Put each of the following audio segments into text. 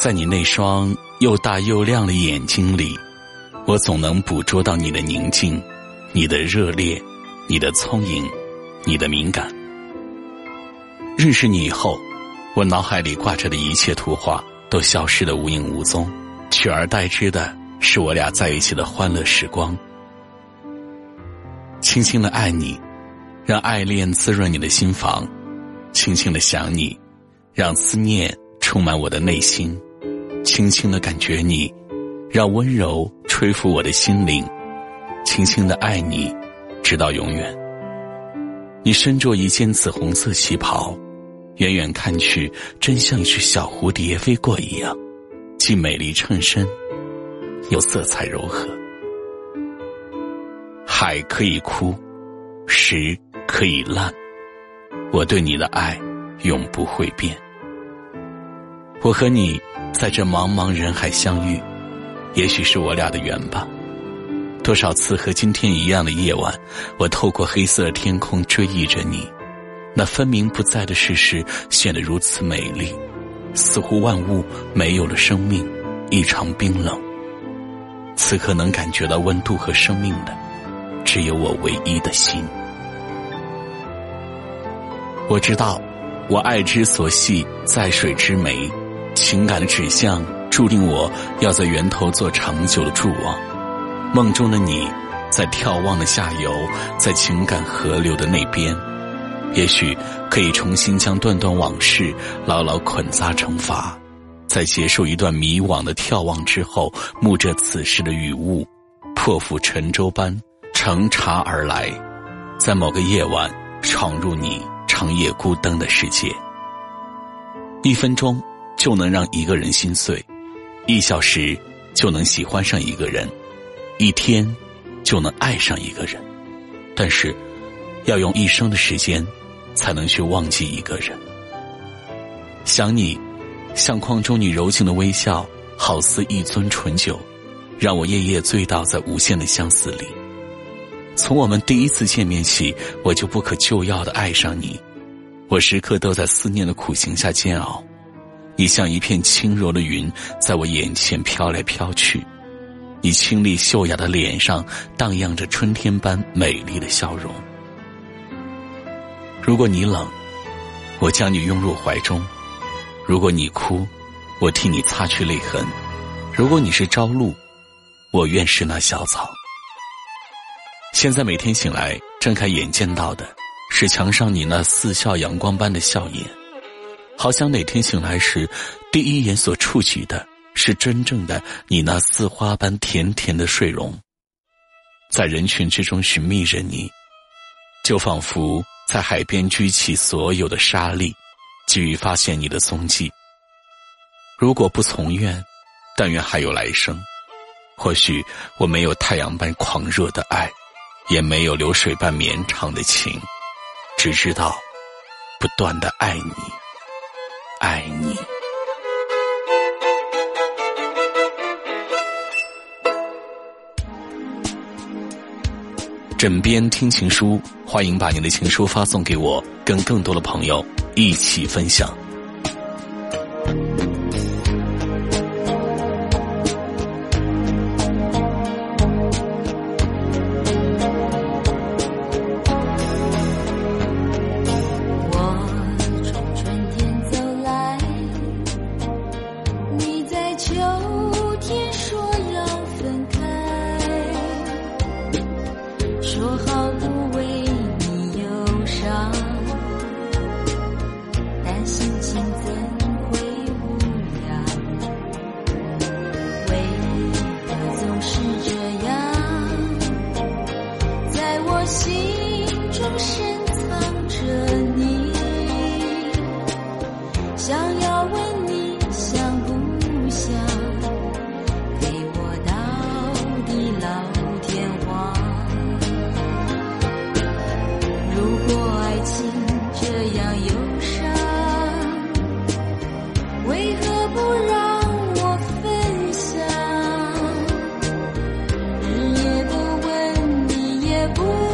在你那双又大又亮的眼睛里，我总能捕捉到你的宁静，你的热烈，你的聪颖，你的敏感。认识你以后，我脑海里挂着的一切图画都消失的无影无踪，取而代之的是我俩在一起的欢乐时光。轻轻的爱你，让爱恋滋润你的心房；轻轻的想你，让思念充满我的内心。轻轻的感觉你，让温柔吹拂我的心灵；轻轻的爱你，直到永远。你身着一件紫红色旗袍，远远看去，真像一只小蝴蝶飞过一样，既美丽衬身，又色彩柔和。海可以枯，石可以烂，我对你的爱永不会变。我和你。在这茫茫人海相遇，也许是我俩的缘吧。多少次和今天一样的夜晚，我透过黑色天空追忆着你，那分明不在的事实显得如此美丽，似乎万物没有了生命，异常冰冷。此刻能感觉到温度和生命的，只有我唯一的心。我知道，我爱之所系，在水之湄。情感的指向注定我要在源头做长久的筑望。梦中的你，在眺望的下游，在情感河流的那边，也许可以重新将段段往事牢牢捆扎成筏，在结束一段迷惘的眺望之后，沐着此时的雨雾，破釜沉舟般乘茶而来，在某个夜晚闯入你长夜孤灯的世界。一分钟。就能让一个人心碎，一小时就能喜欢上一个人，一天就能爱上一个人，但是要用一生的时间才能去忘记一个人。想你，相框中你柔情的微笑，好似一樽醇酒，让我夜夜醉倒在无限的相思里。从我们第一次见面起，我就不可救药的爱上你，我时刻都在思念的苦行下煎熬。你像一片轻柔的云，在我眼前飘来飘去。你清丽秀雅的脸上荡漾着春天般美丽的笑容。如果你冷，我将你拥入怀中；如果你哭，我替你擦去泪痕；如果你是朝露，我愿是那小草。现在每天醒来，睁开眼见到的，是墙上你那似笑阳光般的笑颜。好想哪天醒来时，第一眼所触及的是真正的你那似花般甜甜的睡容。在人群之中寻觅着你，就仿佛在海边举起所有的沙粒，急于发现你的踪迹。如果不从愿，但愿还有来生。或许我没有太阳般狂热的爱，也没有流水般绵长的情，只知道不断的爱你。爱你。枕边听情书，欢迎把你的情书发送给我，跟更多的朋友一起分享。不。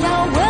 要